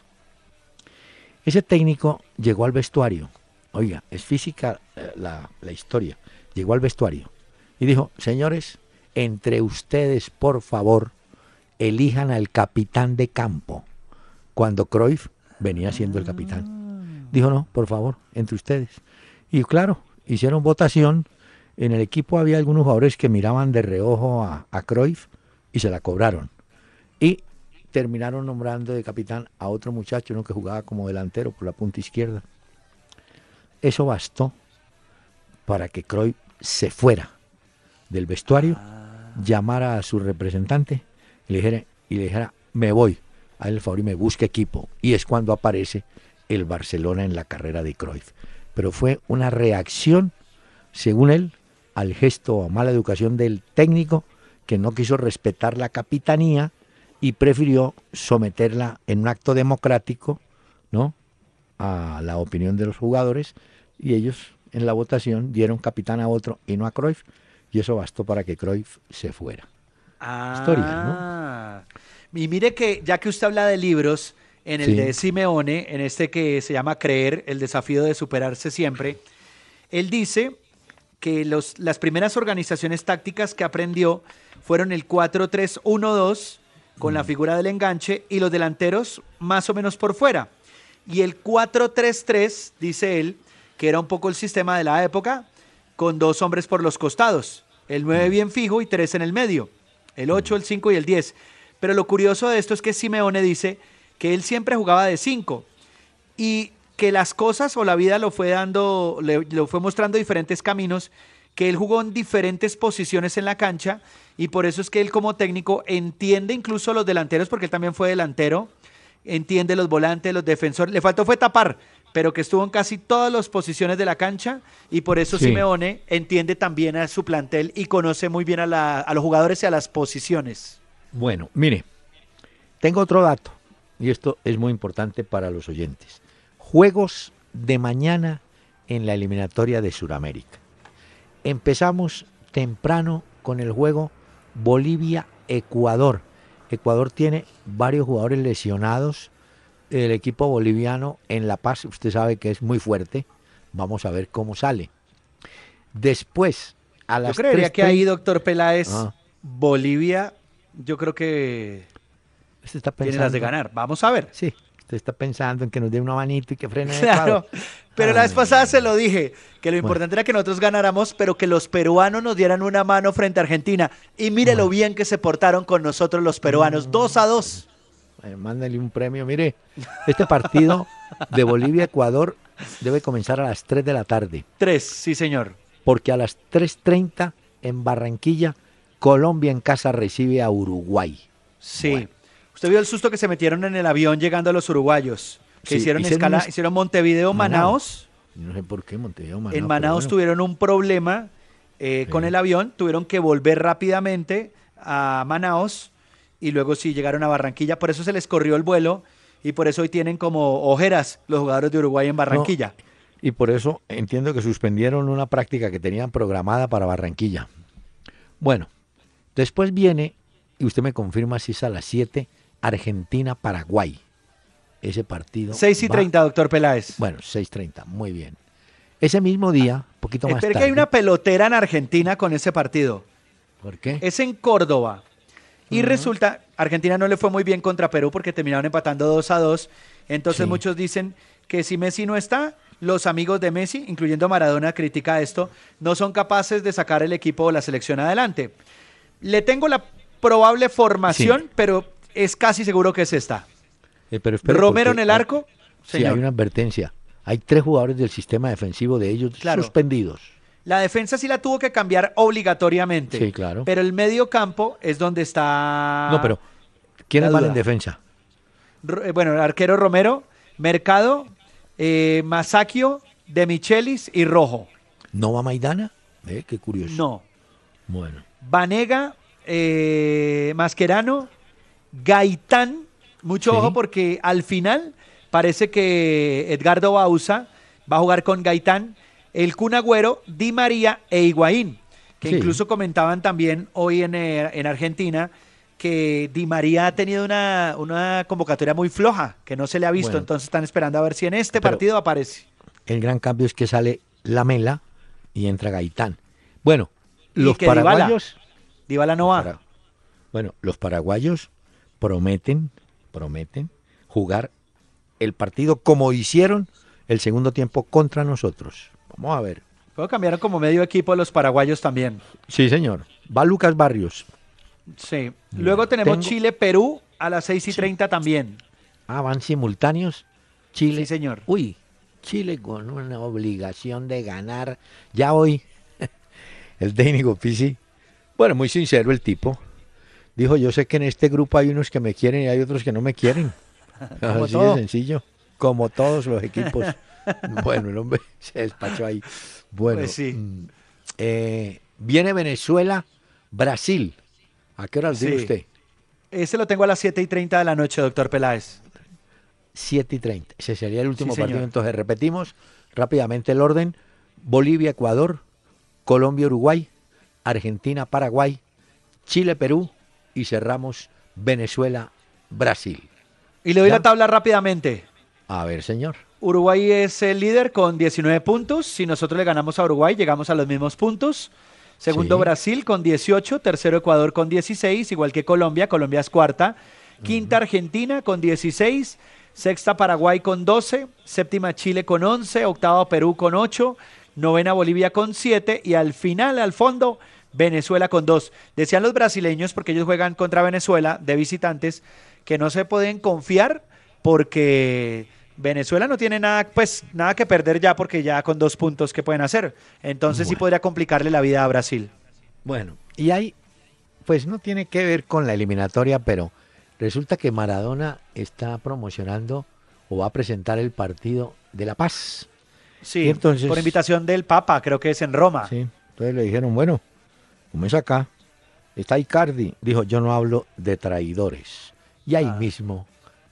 Ese técnico llegó al vestuario. Oiga, es física eh, la, la historia. Llegó al vestuario y dijo, señores, entre ustedes, por favor, elijan al capitán de campo. Cuando Cruyff venía siendo el capitán. Dijo, no, por favor, entre ustedes. Y claro, hicieron votación. En el equipo había algunos jugadores que miraban de reojo a, a Cruyff y se la cobraron. Y terminaron nombrando de capitán a otro muchacho, uno que jugaba como delantero por la punta izquierda. Eso bastó para que Cruyff se fuera del vestuario, llamara a su representante y le dijera, y le dijera me voy, a el favor y me busque equipo. Y es cuando aparece el Barcelona en la carrera de Cruyff. Pero fue una reacción, según él, al gesto o mala educación del técnico que no quiso respetar la capitanía y prefirió someterla en un acto democrático, ¿no? a la opinión de los jugadores y ellos en la votación dieron capitán a otro y no a Cruyff y eso bastó para que Cruyff se fuera. Ah. Y mire que, ya que usted habla de libros, en el Sí. de Simeone, en este que se llama Creer, el desafío de superarse siempre, él dice que los, las primeras organizaciones tácticas que aprendió fueron el 4-3-1-2 con Mm. la figura del enganche y los delanteros más o menos por fuera. Y el 4-3-3, dice él, que era un poco el sistema de la época, con dos hombres por los costados, el 9 bien fijo y tres en el medio, el 8, el 5 y el 10. Pero lo curioso de esto es que Simeone dice que él siempre jugaba de 5 y que las cosas o la vida lo fue dando, le, lo fue mostrando diferentes caminos, que él jugó en diferentes posiciones en la cancha y por eso es que él como técnico entiende incluso los delanteros, porque él también fue delantero, entiende los volantes, los defensores, le faltó fue tapar, pero que estuvo en casi todas las posiciones de la cancha y por eso Sí. Simeone entiende también a su plantel y conoce muy bien a, la- a los jugadores y a las posiciones. Bueno, mire, tengo otro dato y esto es muy importante para los oyentes. Juegos de mañana en la eliminatoria de Sudamérica. Empezamos temprano con el juego Bolivia-Ecuador. Ecuador tiene varios jugadores lesionados. El equipo boliviano en La Paz, usted sabe que es muy fuerte. Vamos a ver cómo sale. Después, a las Yo creería que ahí, 3:30 doctor Peláez, Ah. Bolivia, yo creo que está tiene las de ganar. Vamos a ver. Sí, usted está pensando en que nos dé una manito y que frene Claro, pero la vez pasada se lo dije, que lo importante era que nosotros ganáramos, pero que los peruanos nos dieran una mano frente a Argentina. Y mire lo bien que se portaron con nosotros los Mm. peruanos, dos a dos. eh, mándale un premio. Mire, este partido de Bolivia-Ecuador debe comenzar a las 3 de la tarde, Tres, sí señor. porque a las 3.30 en Barranquilla, Colombia en casa recibe a Uruguay. Sí. Usted vio el susto que se metieron en el avión llegando a los uruguayos, que Sí, hicieron hicieron escala, unos- hicieron Montevideo, Manaos. Manaos. No sé por qué Montevideo, Manaos, en bueno. tuvieron un problema eh, con el avión, tuvieron que volver rápidamente a Manaos y luego sí llegaron a Barranquilla, por eso se les corrió el vuelo y por eso hoy tienen como ojeras los jugadores de Uruguay en Barranquilla. Y por eso entiendo que suspendieron una práctica que tenían programada para Barranquilla. Bueno, después viene, y usted me confirma si es a las 7, Argentina-Paraguay. Ese partido. 6 y va- 30, doctor Peláez. Bueno, 6.30, muy bien. Ese mismo día, un poquito más Espere tarde. que hay una pelotera en Argentina con ese partido. ¿Por qué? Es en Córdoba. Y resulta, Argentina no le fue muy bien contra Perú porque terminaron empatando 2 a 2. Entonces Sí. muchos dicen que si Messi no está, los amigos de Messi, incluyendo Maradona, critica esto, no son capaces de sacar el equipo o la selección adelante. Le tengo la probable formación, Sí. pero es casi seguro que es esta. Eh, pero Romero en el hay- arco, Sí, señor. hay una advertencia. Hay tres jugadores del sistema defensivo de ellos Claro. suspendidos. La defensa sí la tuvo que cambiar obligatoriamente. Sí, claro. Pero el medio campo es donde está... no, pero ¿quiénes van en defensa? Eh, bueno, el arquero Romero, Mercado, eh, Masacchio, De Michelis y Rojo. ¿No va Maidana? Eh, qué curioso. No. Bueno. Vanega, eh, Mascherano, Gaitán. Mucho Sí. ojo porque al final parece que Edgardo Bausa va a jugar con Gaitán, el Kun Agüero, Di María e Higuaín. Que Sí. incluso comentaban también hoy en, eh, en Argentina que Di María ha tenido una, una convocatoria muy floja, que no se le ha visto. Bueno. Entonces están esperando a ver si en este partido aparece. El gran cambio es que sale Lamela y entra Gaitán. Bueno, los Dybala- paraguayos. Dybala no va. para- bueno, los paraguayos prometen, prometen jugar el partido como hicieron el segundo tiempo contra nosotros. Vamos a ver. Puedo cambiar como medio equipo los paraguayos también. Sí, señor. Va Lucas Barrios. Sí. Luego tenemos Tengo- Chile-Perú a las 6 y 30 también. Ah, van simultáneos. Chile. Sí, señor. Uy, Chile con una obligación de ganar. Ya hoy, el técnico Pisi, bueno, muy sincero el tipo, dijo, yo sé que en este grupo hay unos que me quieren y hay otros que no me quieren. Así todo. de sencillo, como todos los equipos. bueno, el hombre se despachó ahí. Bueno, Pues sí. mm, eh, viene Venezuela, Brasil. ¿A qué hora Sí. usted? Ese lo tengo a las 7 y 30 de la noche, doctor Peláez. 7 y 30. Ese sería el último Sí, partido. Entonces repetimos rápidamente el orden. Bolivia, Ecuador, Colombia, Uruguay, Argentina, Paraguay, Chile, Perú y cerramos Venezuela, Brasil. Y le doy Ya. la tabla rápidamente. A ver, señor. Uruguay es el líder con 19 puntos. Si nosotros le ganamos a Uruguay, llegamos a los mismos puntos. Segundo Sí. Brasil con 18, tercero Ecuador con 16, igual que Colombia, Colombia es cuarta. Quinta Argentina con 16, sexta Paraguay con 12, séptima Chile con 11, octava Perú con 8, novena Bolivia con 7 y al final, al fondo, Venezuela con 2. Decían los brasileños, porque ellos juegan contra Venezuela de visitantes, que no se pueden confiar porque Venezuela no tiene nada, pues, nada que perder ya porque ya con dos puntos que pueden hacer. Entonces sí podría complicarle la vida a Brasil. Bueno, y ahí, pues no tiene que ver con la eliminatoria, pero resulta que Maradona está promocionando o va a presentar el partido de La Paz. Sí, entonces, por invitación del Papa, creo que es en Roma. Sí, entonces le dijeron, bueno, como es acá, está Icardi. Dijo, yo no hablo de traidores. Y ahí ah. mismo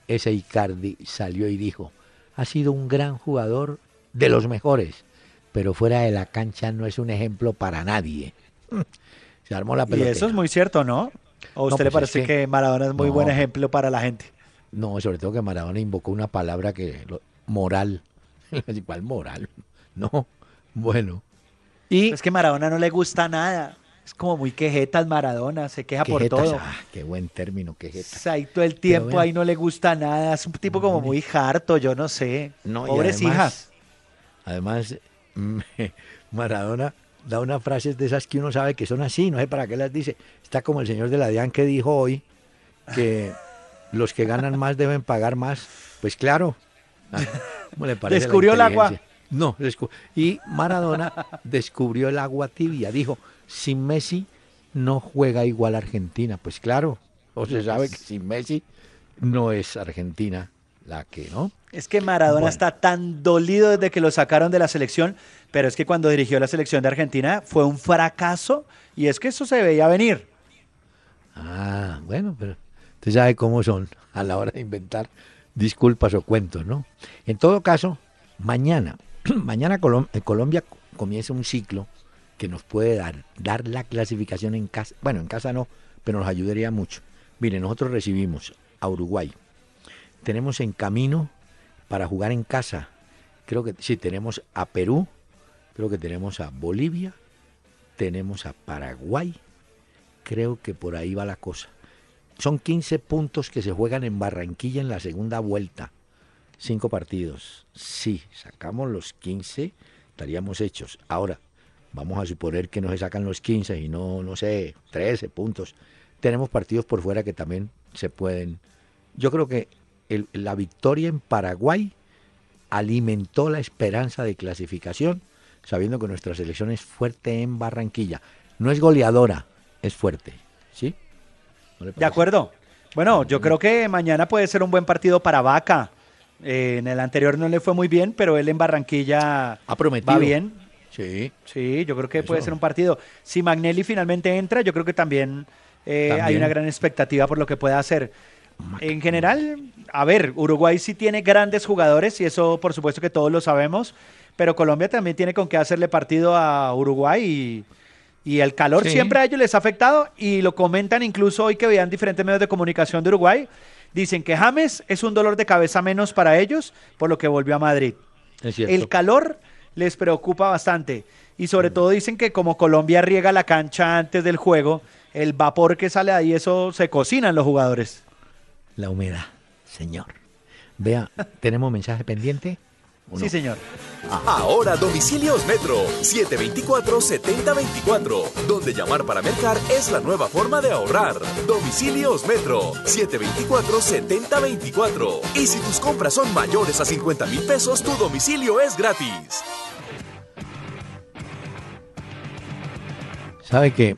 ese Icardi salió y dijo, ha sido un gran jugador de los mejores, pero fuera de la cancha no es un ejemplo para nadie. Se armó la pelota. Y eso es muy cierto, ¿no? ¿O a usted le pues parece que, Maradona es muy buen ejemplo para la gente? No, sobre todo que Maradona invocó una palabra que moral. ¿Cuál moral? No, bueno. Y es que Maradona no le gusta nada. Es como muy quejetas Maradona, se queja por todo. Ah, qué buen término, quejetas. Ahí todo el tiempo ahí no le gusta nada, es un tipo como muy harto, yo no sé. No, Pobres hijas. Además, Maradona da unas frases de esas que uno sabe que son así, no sé para qué las dice. Está como el señor de la DIAN que dijo hoy que los que ganan más deben pagar más. Pues claro. ¿Cómo le parece Descubrió el agua. No, y Maradona descubrió el agua tibia. Dijo, sin Messi no juega igual Argentina. Pues claro, o se sabe que sin Messi no es Argentina la que, ¿no? Es que Maradona está tan dolido desde que lo sacaron de la selección, pero es que cuando dirigió la selección de Argentina fue un fracaso y es que eso se veía venir. Ah, bueno, pero usted sabe cómo son a la hora de inventar disculpas o cuentos, ¿no? En todo caso, mañana, mañana Colombia comienza un ciclo que nos puede dar, dar la clasificación en casa. Bueno, en casa no, pero nos ayudaría mucho. Mire, nosotros recibimos a Uruguay. Tenemos en camino para jugar en casa. Creo que sí, tenemos a Perú, creo que tenemos a Bolivia, tenemos a Paraguay. Creo que por ahí va la cosa. Son 15 puntos que se juegan en Barranquilla en la segunda vuelta. Cinco partidos. Si sacamos los 15, estaríamos hechos. Ahora, vamos a suponer que no se sacan los 15 y no, no sé, 13 puntos. Tenemos partidos por fuera que también se pueden. Yo creo que la victoria en Paraguay alimentó la esperanza de clasificación, sabiendo que nuestra selección es fuerte en Barranquilla. No es goleadora, es fuerte. ¿Sí? de acuerdo. Bueno, yo creo que mañana puede ser un buen partido para Vaca. Eh, en el anterior no le fue muy bien, pero él en Barranquilla ha prometido. va bien. Sí. Sí, yo creo que puede ser un partido. Si Magnelli finalmente entra, yo creo que también, eh, hay una gran expectativa por lo que pueda hacer. En general, a ver, Uruguay sí tiene grandes jugadores y eso por supuesto que todos lo sabemos, pero Colombia también tiene con qué hacerle partido a Uruguay y, el calor siempre a ellos les ha afectado y lo comentan incluso hoy que vean diferentes medios de comunicación de Uruguay. Dicen que James es un dolor de cabeza menos para ellos por lo que volvió a Madrid. el calor les preocupa bastante. Y sobre todo dicen que como Colombia riega la cancha antes del juego, el vapor que sale ahí, eso se cocinan los jugadores. La humedad, señor. Vea, ¿tenemos mensaje pendiente? Sí, señor. Ahora domicilios Metro 724-7024, donde llamar para mercar es la nueva forma de ahorrar. Domicilios Metro 724-7024. Y si tus compras son mayores a 50 mil pesos, tu domicilio es gratis. ¿Sabe que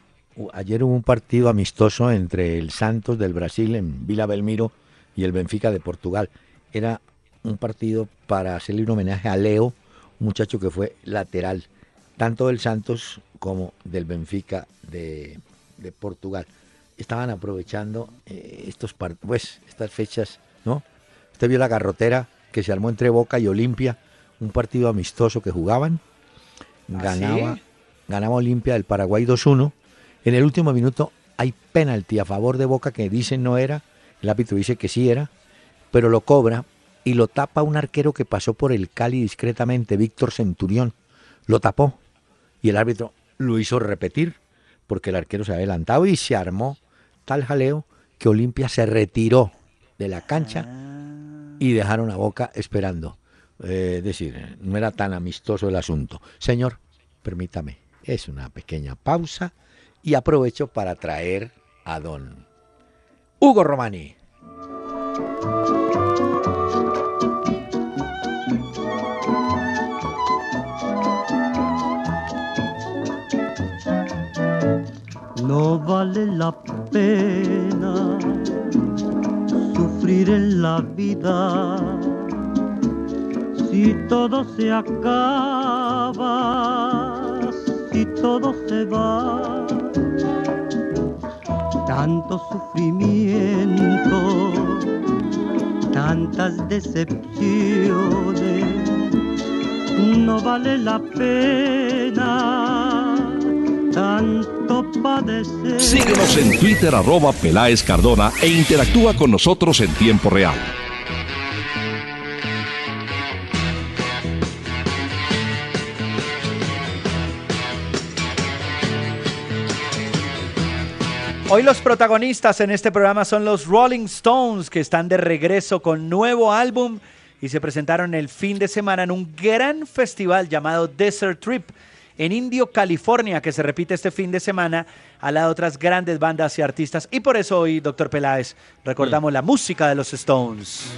ayer hubo un partido amistoso entre el Santos del Brasil en Vila Belmiro y el Benfica de Portugal? Era un partido para hacerle un homenaje a Leo, un muchacho que fue lateral, tanto del Santos como del Benfica de, Portugal. Estaban aprovechando eh, estos pues, estas fechas, ¿no? Usted vio la garrotera que se armó entre Boca y Olimpia, un partido amistoso que jugaban. ¿Ah, ganaba, ganaba Olimpia del Paraguay 2-1. En el último minuto hay penalti a favor de Boca que dicen no era, el árbitro dice que sí era, pero lo cobra y lo tapa un arquero que pasó por el Cali discretamente, Víctor Centurión. Lo tapó y el árbitro lo hizo repetir porque el arquero se había adelantado y se armó tal jaleo que Olimpia se retiró de la cancha y dejaron a Boca esperando. Eh, es decir, no era tan amistoso el asunto. Señor, permítame, es una pequeña pausa y aprovecho para traer a don Hugo Romani. No vale la pena sufrir en la vida si todo se acaba, si todo se va. Tanto sufrimiento, tantas decepciones, no vale la pena tanto padecer. Síguenos en Twitter arroba Peláez Cardona e interactúa con nosotros en tiempo real. Hoy los protagonistas en este programa son los Rolling Stones, que están de regreso con nuevo álbum y se presentaron el fin de semana en un gran festival llamado Desert Trip en Indio, California, que se repite este fin de semana al lado de otras grandes bandas y artistas. Y por eso hoy, doctor Peláez, recordamos la música de los Stones.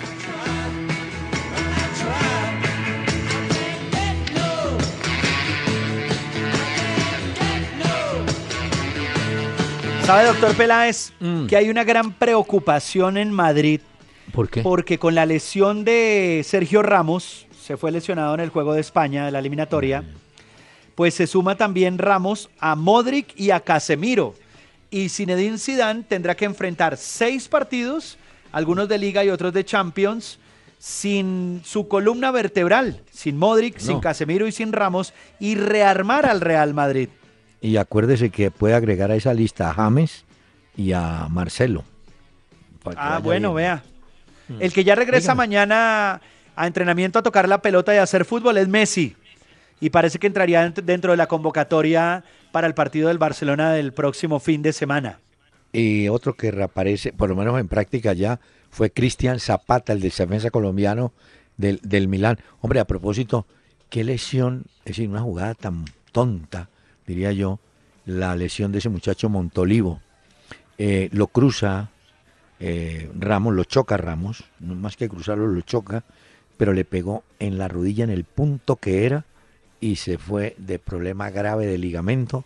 ¿Sabe, doctor Peláez, Mm. que hay una gran preocupación en Madrid? ¿Por qué? Porque con la lesión de Sergio Ramos, se fue lesionado en el juego de España, de la eliminatoria, pues se suma también Ramos a Modric y a Casemiro. Y Zinedine Zidane tendrá que enfrentar seis partidos, algunos de Liga y otros de Champions, sin su columna vertebral, sin Modric, sin. Casemiro y sin Ramos, y rearmar al Real Madrid. Y acuérdese que puede agregar a esa lista a James y a Marcelo. Ah, bueno, bien. vea. El que ya regresa Dígame. mañana a entrenamiento a tocar la pelota y a hacer fútbol es Messi. Y parece que entraría dent- dentro de la convocatoria para el partido del Barcelona del próximo fin de semana. Y otro que reaparece, por lo menos en práctica ya, fue Cristian Zapata, el defensa colombiano del, del Milán. Hombre, a propósito, qué lesión, es decir, una jugada tan tonta, diría yo, la lesión de ese muchacho Montolivo. Eh, lo cruza eh, Ramos, lo choca Ramos, más que cruzarlo, lo choca, pero le pegó en la rodilla en el punto que era y se fue de problema grave de ligamento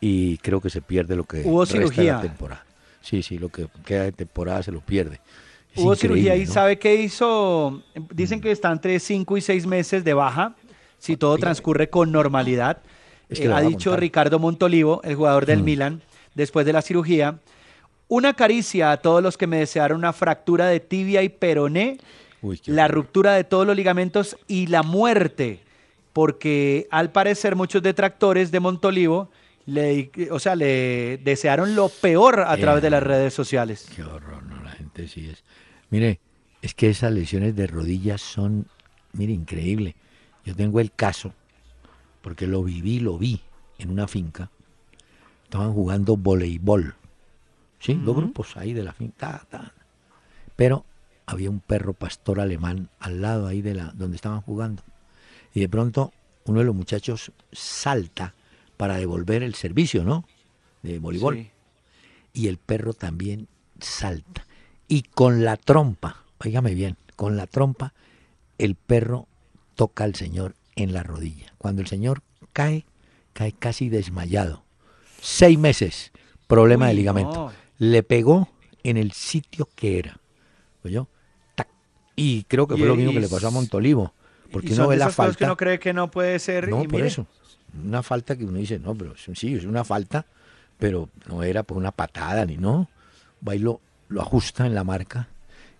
y creo que se pierde lo que Hubo resta de cirugía. la temporada. Sí, sí, lo que queda de temporada se lo pierde. Es Hubo cirugía y. ¿sabe qué hizo? Dicen que está entre 5 y 6 meses de baja, si todo transcurre con normalidad. Es que Eh, ha dicho. Ricardo Montolivo, el jugador del Mm. Milan, después de la cirugía. Una caricia a todos los que me desearon una fractura de tibia y peroné, Uy, la ruptura de todos los ligamentos y la muerte, porque al parecer muchos detractores de Montolivo le, o sea, le desearon lo peor a través de las redes sociales. Qué horror, no, la gente sí es. Mire, es que esas lesiones de rodillas son, mire, increíble. Yo tengo el caso, porque lo viví, lo vi en una finca. Estaban jugando voleibol. ¿Sí? Dos grupos ahí de la finca. ta, ta. Pero había un perro pastor alemán al lado ahí de la donde estaban jugando. Y de pronto uno de los muchachos salta para devolver el servicio, ¿no? De voleibol Sí. y el perro también salta. Y con la trompa, óigame bien, con la trompa, el perro toca al señor en la rodilla. Cuando el señor cae, cae casi desmayado. Seis meses, problema de ligamento. no. Le pegó en el sitio que era. ¿Oyó? Tac. Y creo que fue lo mismo que le pasó a Montolivo. Porque uno ve la esas cosas falta. que uno cree que no puede ser. No, y por mire, eso. Una falta que uno dice, no, pero sí, es una falta, pero no era por una patada ni no. Va y lo, lo ajusta en la marca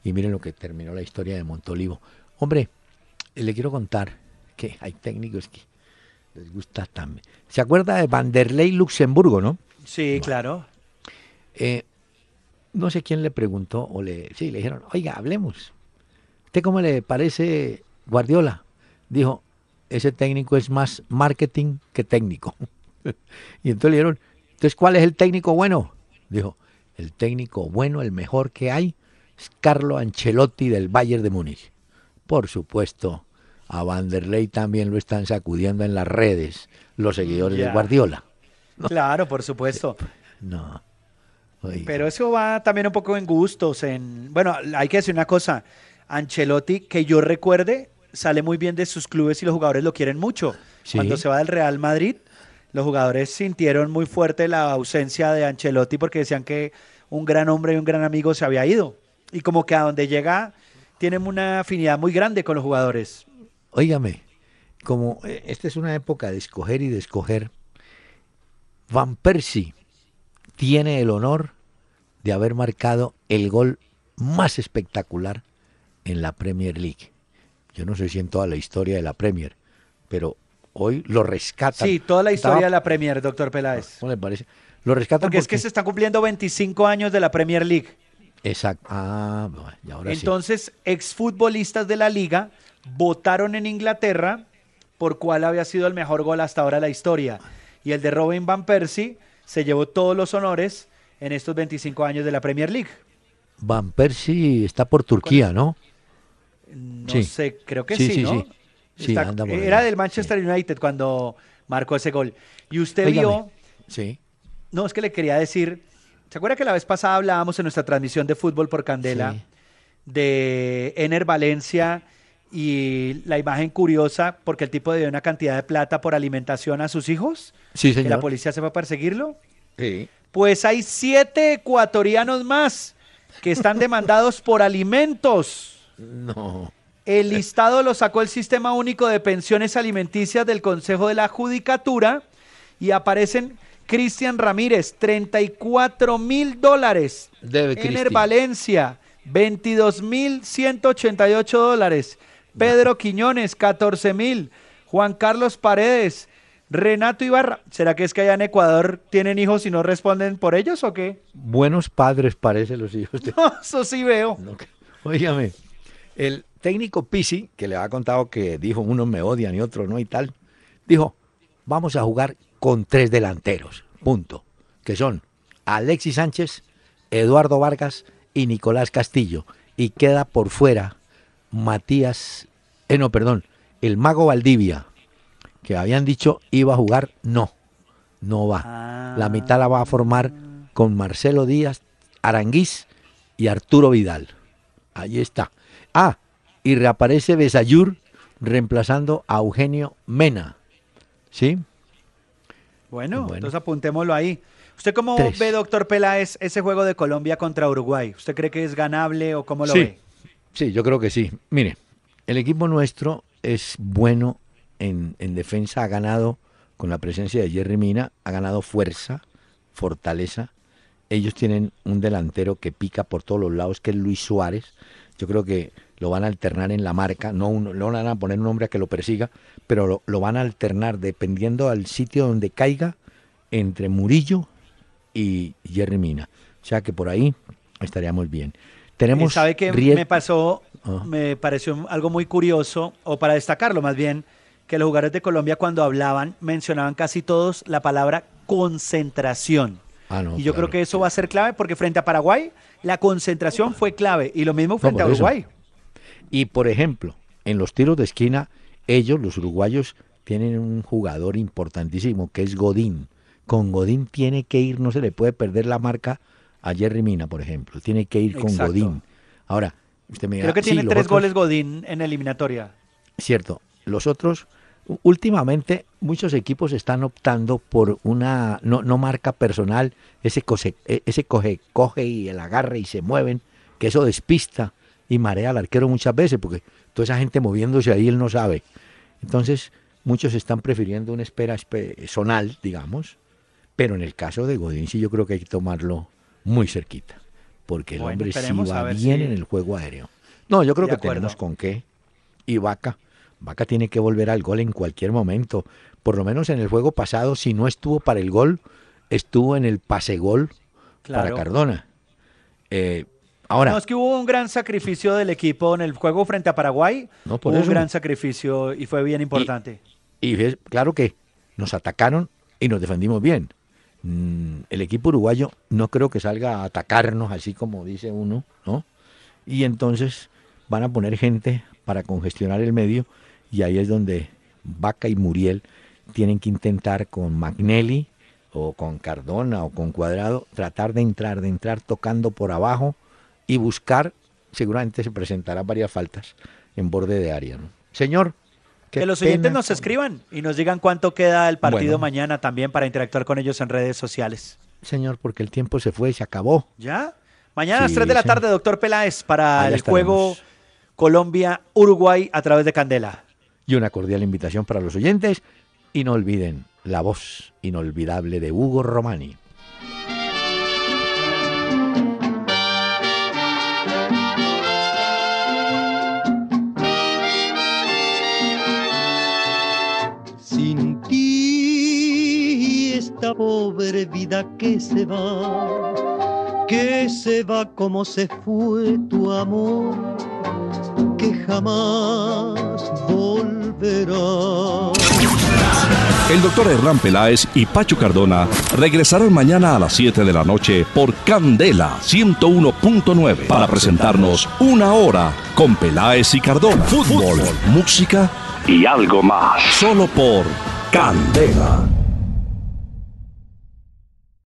y miren lo que terminó la historia de Montolivo. Hombre, le quiero contar que hay técnicos que les gusta también. ¿Se acuerda de Vanderlei Luxemburgo, no? Sí, claro. Eh, no sé quién le preguntó o le, sí, le dijeron, oiga, hablemos. ¿Usted cómo le parece Guardiola? Dijo, ese técnico es más marketing que técnico. y entonces le dijeron, entonces, ¿cuál es el técnico bueno? Dijo, el técnico bueno, el mejor que hay, es Carlo Ancelotti del Bayern de Múnich. Por supuesto, a Vanderlei también lo están sacudiendo en las redes los seguidores de. Guardiola. Claro, por supuesto. No. Oiga. Pero eso va también un poco en gustos. En Bueno, hay que decir una cosa. Ancelotti, que yo recuerde, sale muy bien de sus clubes y los jugadores lo quieren mucho. Sí. Cuando se va del Real Madrid, los jugadores sintieron muy fuerte la ausencia de Ancelotti porque decían que un gran hombre y un gran amigo se había ido. Y como que a donde llega tienen una afinidad muy grande con los jugadores. Óigame, como eh, esta es una época de escoger y de escoger, Van Persie tiene el honor de haber marcado el gol más espectacular en la Premier League. Yo no sé si en toda la historia de la Premier, pero hoy lo rescatan. Sí, toda la historia de la Premier, doctor Peláez. ¿Cómo le parece? Lo rescatan porque, es que se están cumpliendo 25 años de la Premier League. Exacto. Ah, y ahora Entonces, exfutbolistas de la liga votaron en Inglaterra por cuál había sido el mejor gol hasta ahora de la historia. Y el de Robin Van Persie se llevó todos los honores en estos 25 años de la Premier League. Van Persie está por Turquía, ¿no? No sé, creo que sí, ¿no? era del Manchester United cuando marcó ese gol. Y usted vio. Sí. No, es que le quería decir. ¿Se acuerda que la vez pasada hablábamos en nuestra transmisión de fútbol por Candela de Ener Valencia y la imagen curiosa porque el tipo dio una cantidad de plata por alimentación a sus hijos? Sí, señor. ¿Que la policía se va a perseguirlo? Sí. Pues hay siete ecuatorianos más que están demandados por alimentos. No. El listado lo sacó el Sistema Único de Pensiones Alimenticias del Consejo de la Judicatura y aparecen Cristian Ramírez, 34 mil dólares. Ener Valencia, 22 mil 188 dólares. Pedro Quiñones, 14 mil. Juan Carlos Paredes, Renato Ibarra. ¿Será que es que allá en Ecuador tienen hijos y no responden por ellos o qué? Buenos padres parecen los hijos. De... No, eso sí veo. No, el técnico Pisi, que le ha contado que dijo unos me odian y otros no y tal, dijo, vamos a jugar con tres delanteros, punto, que son Alexis Sánchez, Eduardo Vargas y Nicolás Castillo. Y queda por fuera Matías, eh, no, perdón, el mago Valdivia, que habían dicho iba a jugar, no, no va. La mitad la va a formar con Marcelo Díaz, Aranguís y Arturo Vidal. Ahí está. Ah, y reaparece Besayur reemplazando a Eugenio Mena. ¿Sí? Bueno, entonces apuntémoslo ahí. ¿Usted cómo ve, doctor Peláez, ese juego de Colombia contra Uruguay? ¿Usted cree que es ganable o cómo lo ve? Sí, yo creo que sí. Mire, el equipo nuestro es bueno en, en defensa, ha ganado con la presencia de Jerry Mina, ha ganado fuerza, fortaleza. Ellos tienen un delantero que pica por todos los lados, que es Luis Suárez. Yo creo que lo van a alternar en la marca, no, uno, no van a poner un hombre a que lo persiga, pero lo, van a alternar dependiendo al sitio donde caiga entre Murillo y Jerry Mina. O sea que por ahí estaríamos bien. Tenemos ¿Sabe qué me pasó? Ah. Me pareció algo muy curioso, o para destacarlo más bien, que los jugadores de Colombia cuando hablaban mencionaban casi todos la palabra concentración. Ah, y yo creo que eso va a ser clave porque frente a Paraguay la concentración fue clave y lo mismo frente a Uruguay. Y por ejemplo, en los tiros de esquina, ellos, los uruguayos, tienen un jugador importantísimo que es Godín. Con Godín tiene que ir, no se le puede perder la marca a Jerry Mina, por ejemplo. Tiene que ir con Godín. Ahora, usted me Creo que tiene tres goles Godín en eliminatoria. Cierto. Los otros, últimamente, muchos equipos están optando por una no, no marca personal, ese, e, ese coge, coge y el agarre y se mueven, que eso despista y marea al arquero muchas veces, porque toda esa gente moviéndose ahí él no sabe. Entonces, muchos están prefiriendo una espera zonal, digamos, pero en el caso de Godín sí yo creo que hay que tomarlo muy cerquita, porque el hombre sí va bien en el juego aéreo. No, yo creo que tenemos con qué. Y Vaca, Vaca tiene que volver al gol en cualquier momento. Por lo menos en el juego pasado, si no estuvo para el gol, estuvo en el pase gol para Cardona. Eh, Ahora, no, es que hubo un gran sacrificio del equipo en el juego frente a Paraguay. No, hubo un gran sacrificio y fue bien importante. Y, claro que nos atacaron y nos defendimos bien. Mm, el equipo uruguayo no creo que salga a atacarnos así como dice uno, ¿no? Y entonces van a poner gente para congestionar el medio y ahí es donde Vaca y Muriel tienen que intentar con Magnelli o con Cardona o con Cuadrado tratar de entrar, de entrar tocando por abajo y buscar, seguramente se presentarán varias faltas en borde de área. Señor, que los oyentes nos escriban y nos digan cuánto queda el partido mañana también para interactuar con ellos en redes sociales. Señor, porque el tiempo se fue y se acabó. ¿Ya? Mañana a las 3 de la tarde, doctor Peláez, para el juego Colombia-Uruguay a través de Candela. Y una cordial invitación para los oyentes. Y no olviden la voz inolvidable de Hugo Romani. Pobre vida que se va, que se va como se fue tu amor, que jamás volverá. El doctor Hernán Peláez y Pacho Cardona regresarán mañana a las 7 de la noche por Candela 101.9 para presentarnos una hora con Peláez y Cardona. Fútbol, música y algo más. Solo por Candela.